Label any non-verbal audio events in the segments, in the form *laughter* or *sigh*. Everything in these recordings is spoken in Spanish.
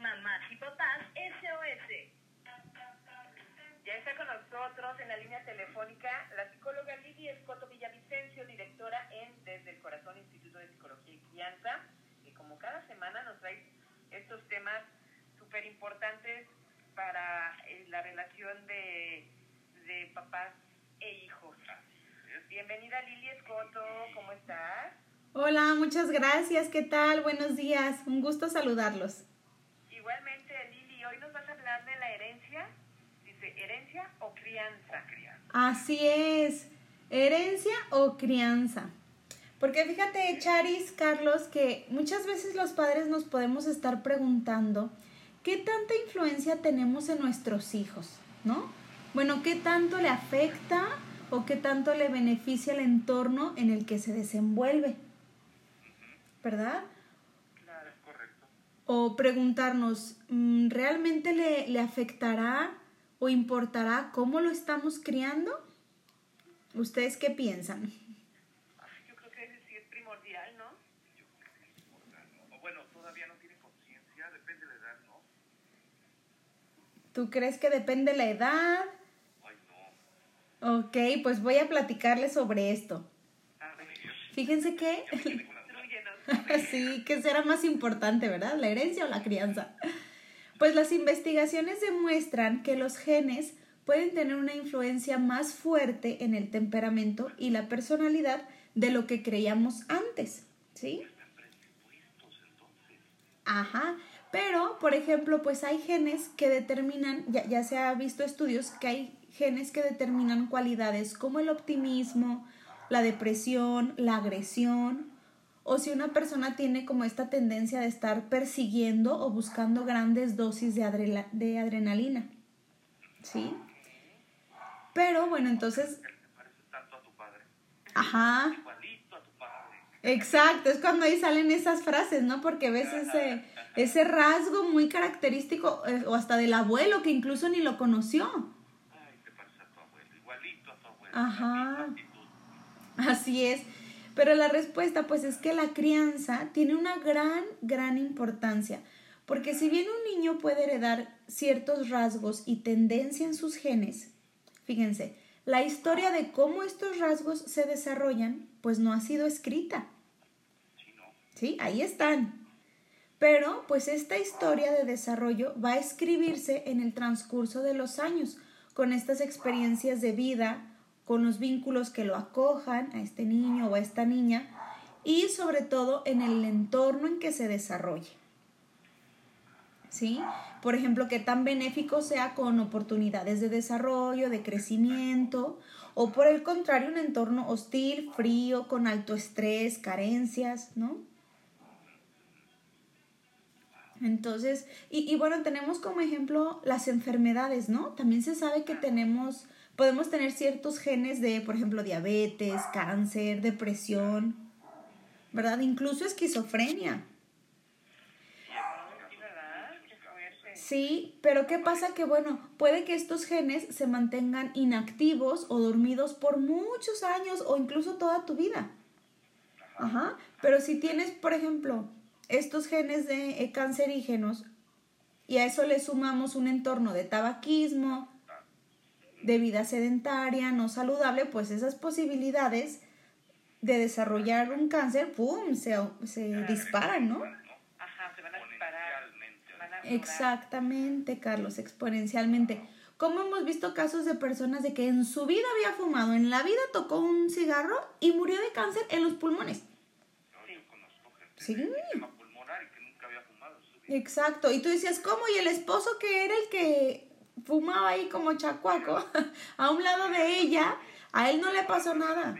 Mamás y papás SOS. Ya está con nosotros en la línea telefónica la psicóloga Lidia Escoto Villavicencio, directora en Desde el Corazón Instituto de Psicología y Crianza, que como cada semana nos trae estos temas súper importantes para eh, la relación de, de papás e hijos. Bienvenida Lilia Escoto, ¿cómo estás? Hola, muchas gracias. ¿Qué tal? Buenos días. Un gusto saludarlos. Igualmente, Lili, hoy nos vas a hablar de la herencia. Dice, ¿herencia o crianza? Así es. Herencia o crianza. Porque fíjate, Charis, Carlos, que muchas veces los padres nos podemos estar preguntando qué tanta influencia tenemos en nuestros hijos, ¿no? Bueno, qué tanto le afecta o qué tanto le beneficia el entorno en el que se desenvuelve. ¿Verdad? O preguntarnos, mm, ¿realmente le, le afectará o importará cómo lo estamos criando? ¿Ustedes qué piensan? Yo creo que sí es primordial, ¿no? Yo creo que es importante, ¿no? O bueno, todavía no tiene conciencia, depende de la edad, ¿no? ¿Tú crees que depende la edad? Ay, no. Ok, pues voy a platicarles sobre esto. A ver, Fíjense que. *laughs* sí, ¿qué será más importante, verdad? ¿La herencia o la crianza? Pues las investigaciones demuestran que los genes pueden tener una influencia más fuerte en el temperamento y la personalidad de lo que creíamos antes, ¿sí? Ajá, pero por ejemplo, pues hay genes que determinan, ya, ya se ha visto estudios que hay genes que determinan cualidades como el optimismo, la depresión, la agresión, o si una persona tiene como esta tendencia de estar persiguiendo o buscando grandes dosis de, adrenalina, ¿sí? Pero bueno, entonces, ajá, Igualito a tu padre. Exacto, es cuando ahí salen esas frases, ¿no? Porque ves ese, ese rasgo muy característico, eh, o hasta del abuelo que incluso ni lo conoció. Ay, te parece a tu abuelo. Igualito a tu abuelo. Ajá. Así es. Pero la respuesta, pues, es que la crianza tiene una gran, gran importancia. Porque si bien un niño puede heredar ciertos rasgos y tendencia en sus genes, fíjense, la historia de cómo estos rasgos se desarrollan, pues no ha sido escrita. Sí. Ahí están. Pero pues esta historia de desarrollo va a escribirse en el transcurso de los años, con estas experiencias de vida, con los vínculos que lo acojan a este niño o a esta niña y sobre todo en el entorno en que se desarrolle. ¿Sí? Por ejemplo, que tan benéfico sea con oportunidades de desarrollo, de crecimiento, o por el contrario, un entorno hostil, frío, con alto estrés, carencias, ¿no? Entonces, y, y bueno, tenemos como ejemplo las enfermedades, ¿no? También se sabe que tenemos, podemos tener ciertos genes de, por ejemplo, diabetes, cáncer, depresión, ¿verdad? Incluso esquizofrenia. Sí, pero ¿qué pasa? Que bueno, puede que estos genes se mantengan inactivos o dormidos por muchos años o incluso toda tu vida. Ajá. Pero si tienes, por ejemplo, estos genes de eh, cancerígenos y a eso le sumamos un entorno de tabaquismo, de vida sedentaria, no saludable, pues esas posibilidades de desarrollar un cáncer, ¡pum!, se, se disparan, ¿no? Ajá, se van a disparar. Van a. Exactamente, Carlos, exponencialmente. ¿Cómo hemos visto casos de personas de que en su vida había fumado, en la vida tocó un cigarro y murió de cáncer en los pulmones? Sí. vida. Exacto, y tú decías, ¿cómo? Y el esposo que era el que fumaba ahí como chacuaco *laughs* a un lado de ella, a él no le pasó nada.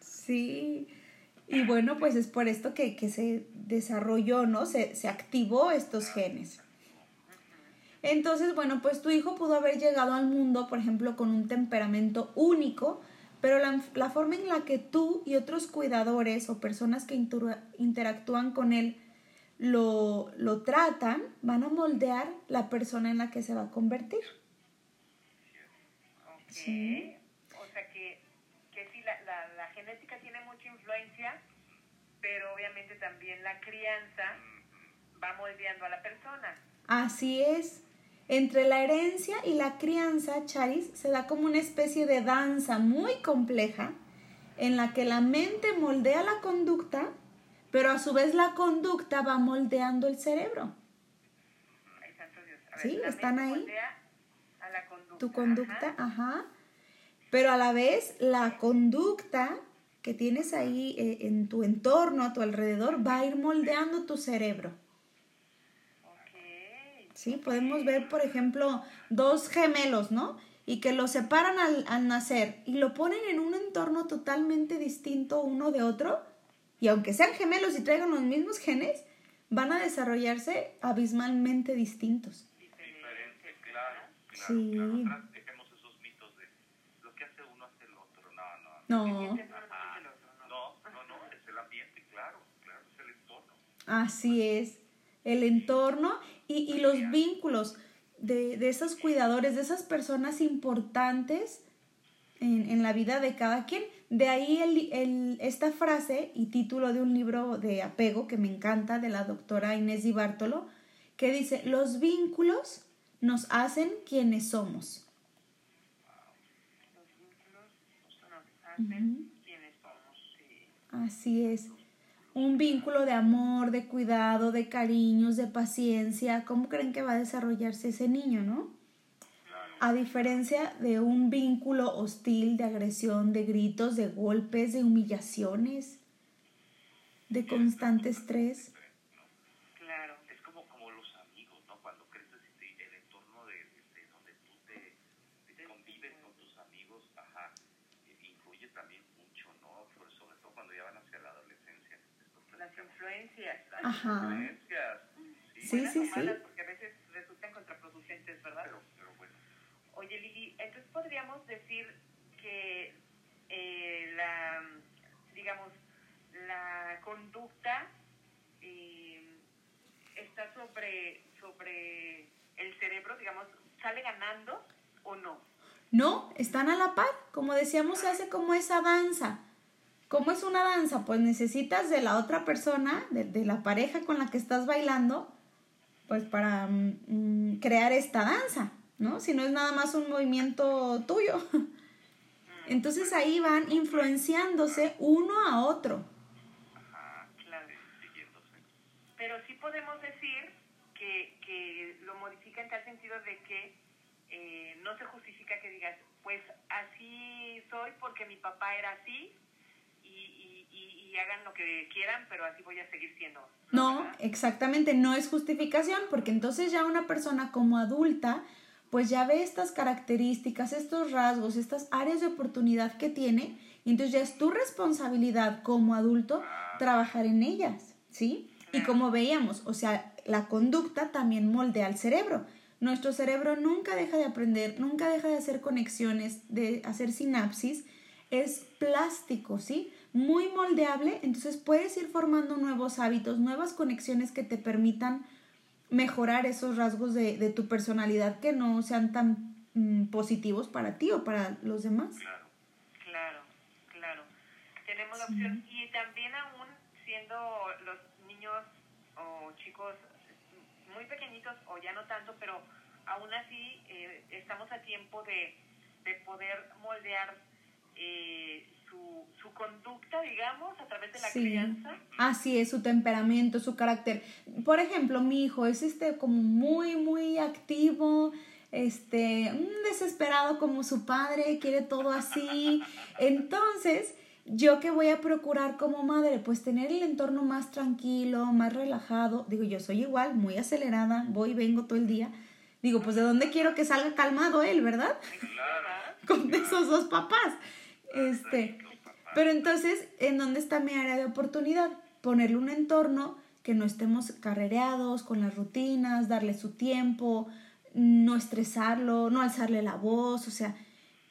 Sí. Y bueno, pues es por esto que, que se desarrolló, ¿no? Se, se activó estos genes. Entonces, bueno, pues tu hijo pudo haber llegado al mundo, por ejemplo, con un temperamento único, pero la, la forma en la que tú y otros cuidadores o personas que inter- interactúan con él lo, lo tratan, van a moldear la persona en la que se va a convertir. Ok. Sí. O sea que, que sí, la, la, la genética tiene mucha influencia, pero obviamente también la crianza va moldeando a la persona. Así es. Entre la herencia y la crianza, Charis, se da como una especie de danza muy compleja en la que la mente moldea la conducta, pero a su vez la conducta va moldeando el cerebro. Ay, santo Dios. A ver, Sí, están ahí. A la conducta. Tu conducta, Ajá. ajá. Pero a la vez la conducta que tienes ahí eh, en tu entorno, a tu alrededor, va a ir moldeando tu cerebro. Ok. ¿sí? Podemos ver, por ejemplo, dos gemelos, ¿no? Y que los separan al, al nacer y lo ponen en un entorno totalmente distinto uno de otro. Y aunque sean gemelos y traigan los mismos genes, van a desarrollarse abismalmente distintos. Diferente, claro, claro, Sí. claro. Dejemos esos mitos de lo que hace uno hace el otro. No, no. No, no es Ajá. el otro, ¿no? No, no, no, es el ambiente, claro, claro, es el entorno. así es. El entorno y, y los vínculos de, de esos cuidadores, de esas personas importantes en, en la vida de cada quien. De ahí el, el- esta frase y título de un libro de apego que me encanta de la doctora Inés Di Bartolo, que dice, los vínculos nos hacen quienes somos. Los vínculos nos hacen quienes somos. Sí. Así es. Un vínculo de amor, de cuidado, de cariños, de paciencia. ¿Cómo creen que va a desarrollarse ese niño, no? A diferencia de un vínculo hostil, de agresión, de gritos, de golpes, de humillaciones, de constante estrés. Claro. Es como, como los amigos, ¿no? Cuando creces y te- el entorno de, de donde tú te, te convives con tus amigos, ajá, eh, influye también Oye, Lili, entonces podríamos decir que eh, la, digamos, la conducta eh, está sobre, sobre el cerebro, digamos, sale ganando o no. No, están a la par. Como decíamos, se hace como esa danza. ¿Cómo es una danza? Pues necesitas de la otra persona, de, la pareja con la que estás bailando, pues para mm, mm, crear esta danza, ¿no? Si no es nada más un movimiento tuyo. Entonces ahí van influenciándose uno a otro. ajá, Claro. siguiéndose. Pero sí podemos decir que, que lo modifica en tal sentido de que eh, no se justifica que digas, pues así soy porque mi papá era así y, y, y- y hagan lo que quieran, pero así voy a seguir siendo. No, ¿verdad? exactamente, no es justificación, porque entonces ya una persona como adulta, pues ya ve estas características, estos rasgos, estas áreas de oportunidad que tiene, y entonces ya es tu responsabilidad como adulto trabajar en ellas, ¿sí? Y como veíamos, o sea, la conducta también moldea al cerebro. Nuestro cerebro nunca deja de aprender, nunca deja de hacer conexiones, de hacer sinapsis, es plástico, ¿sí? Muy moldeable, entonces puedes ir formando nuevos hábitos, nuevas conexiones que te permitan mejorar esos rasgos de, de tu personalidad que no sean tan mm, positivos para ti o para los demás. Claro. Claro, claro. Tenemos la opción. Y también aún siendo los niños o chicos muy pequeñitos o ya no tanto, pero aún así eh, estamos a tiempo de, de poder moldear eh, su, su conducta, digamos, a través de la Sí. crianza. Así es, su temperamento, su carácter. Por ejemplo, mi hijo es este como muy, muy activo, este, mm, desesperado como su padre, quiere todo así. Entonces, ¿yo qué voy a procurar como madre? Pues tener el entorno más tranquilo, más relajado. Digo, yo soy igual, muy acelerada, voy y vengo todo el día. Digo, pues de dónde quiero que salga calmado él, ¿verdad? ¿verdad? con esos dos papás. Este, pero entonces, ¿en dónde está mi área de oportunidad? Ponerle un entorno que no estemos carrereados con las rutinas, darle su tiempo, no estresarlo, no alzarle la voz, o sea,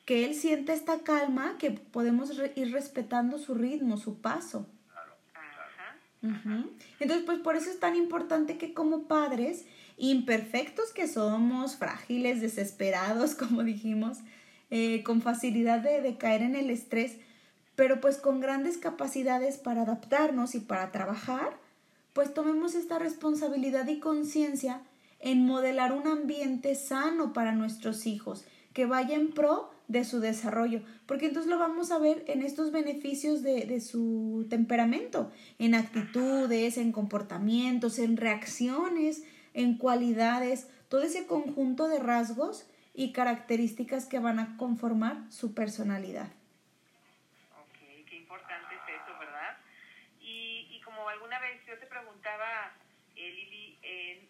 que él sienta esta calma, que podemos re- ir respetando su ritmo, su paso. Ujú. Entonces, pues por eso es tan importante que como padres, imperfectos que somos, frágiles, desesperados, *laughs* como dijimos, eh, con facilidad de, de caer en el estrés, pero pues con grandes capacidades para adaptarnos y para trabajar, pues tomemos esta responsabilidad y conciencia en modelar un ambiente sano para nuestros hijos, que vaya en pro de su desarrollo, porque entonces lo vamos a ver en estos beneficios de, de su temperamento, en actitudes, en comportamientos, en reacciones, en cualidades, todo ese conjunto de rasgos y características que van a conformar su personalidad. Ok, qué importante es eso, ¿verdad? Y, y como alguna vez yo te preguntaba, eh, Lili, eh,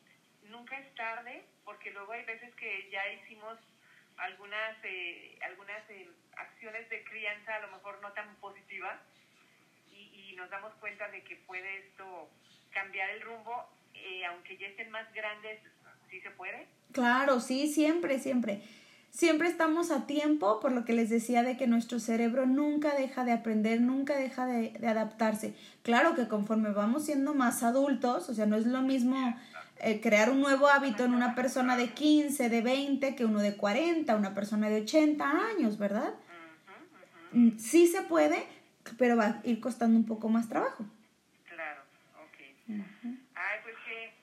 nunca es tarde, porque luego hay veces que ya hicimos algunas eh, algunas eh, acciones de crianza a lo mejor no tan positivas y, y nos damos cuenta de que puede esto cambiar el rumbo, eh, aunque ya estén más grandes, ¿sí se puede? Claro, sí, siempre, siempre. Siempre estamos a tiempo, por lo que les decía de que nuestro cerebro nunca deja de aprender, nunca deja de, de adaptarse. Claro que conforme vamos siendo más adultos, o sea, no es lo mismo eh, crear un nuevo hábito en una persona de 15, de 20, que uno de 40, una persona de 80 años, ¿verdad? Mm, Sí se puede, pero va a ir costando un poco más trabajo. Claro, ok qué,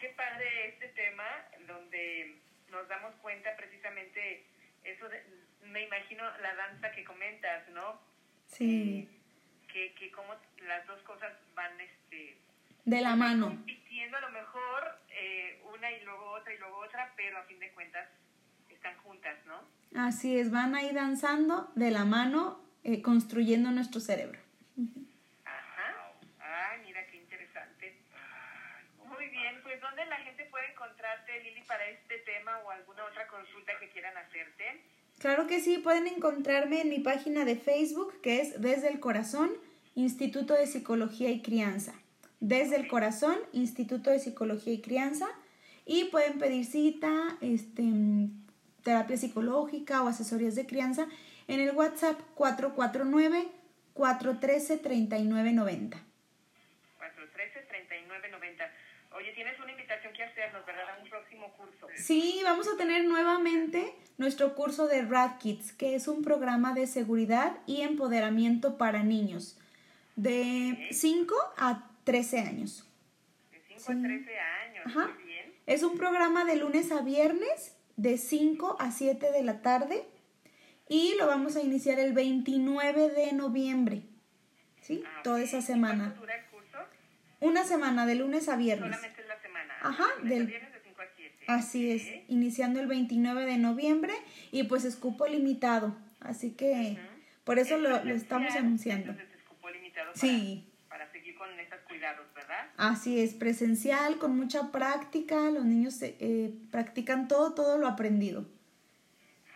qué padre este tema, donde nos damos cuenta precisamente eso de, me imagino la danza que comentas, ¿no? Sí, Que, que como las dos cosas van, este, de la mano. compitiendo a lo mejor eh, una y luego otra y luego otra, pero a fin de cuentas están juntas, ¿no? Así es, van ahí danzando de la mano, eh, construyendo nuestro cerebro. Ajá. Ay, mira qué interesante. Muy bien, pues ¿dónde la gente puede encontrarte, Lili, para este tema o alguna otra consulta que quieran hacerte? Claro que sí, pueden encontrarme en mi página de Facebook, que es Desde el Corazón, Instituto de Psicología y Crianza. Desde el Corazón, Instituto de Psicología y Crianza. Y pueden pedir cita, este, mm, terapia psicológica o asesorías de crianza en el WhatsApp 449-413-3990. 413-3990. Oye, tienes una invitación que hacernos, ¿verdad? A un próximo curso. Sí, vamos a tener nuevamente nuestro curso de Rad Kids, que es un programa de seguridad y empoderamiento para niños de 5 a 13 años. De 5 Sí. a 13 años. Ajá. Muy bien. Es un programa de lunes a viernes de 5 a 7 de la tarde y lo vamos a iniciar el 29 de noviembre. ¿Sí? Ah, Toda esa ¿Y semana. ¿Cuánto dura el curso? Una semana de lunes a viernes. Solamente es la semana. Ajá, del- viernes de 5 a 7. Así es, iniciando el 29 de noviembre y pues es cupo limitado. Así que por eso Es lo, lo estamos anunciando. Entonces es cupo limitado para, Sí. para seguir con estos cuidados, ¿verdad? Así es, presencial, con mucha práctica. Los niños eh, practican todo, todo lo aprendido.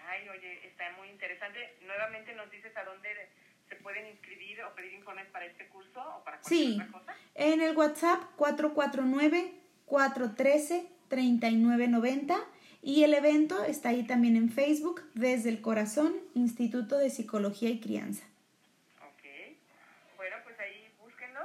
Ay, oye, está muy interesante. Nuevamente nos dices a dónde se pueden inscribir o pedir informes para este curso o para cualquier Sí, otra cosa. en el WhatsApp 449-413-3990 y el evento está ahí también en Facebook desde el corazón Instituto de Psicología y Crianza. Ok. Bueno, pues ahí búsquenlo.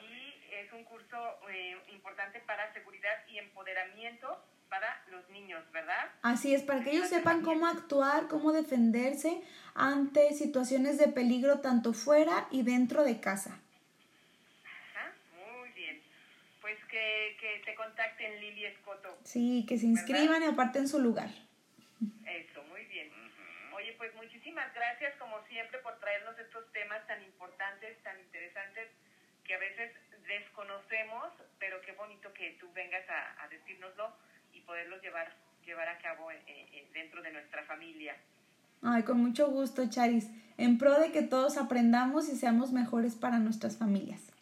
Y es un curso eh, importante para seguridad y empoderamiento para los niños, ¿verdad? Así es, para que ellos sepan cómo actuar, cómo defenderse ante situaciones de peligro tanto fuera y dentro de casa. Ajá, muy bien. Pues que, que te contacten Lili Escoto. Sí, que se inscriban y aparten su lugar. Eso, muy bien. Oye, pues muchísimas gracias como siempre por traernos estos temas tan importantes, tan interesantes, que a veces desconocemos, pero qué bonito que tú vengas a, a decírnoslo y poderlos llevar, llevar a cabo eh, eh, dentro de nuestra familia. Ay, con mucho gusto, Charis, en pro de que todos aprendamos y seamos mejores para nuestras familias.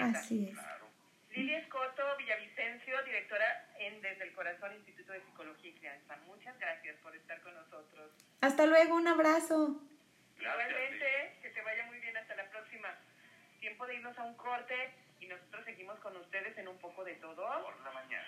Así es. Claro. Lilia Escoto Villavicencio, directora en Desde el Corazón Instituto de Psicología y Crianza. Muchas gracias por estar con nosotros. Hasta luego, un abrazo. Gracias, Igualmente, que te vaya muy bien hasta la próxima. Tiempo de irnos a un corte y nosotros seguimos con ustedes en un poco de todo. Por la mañana.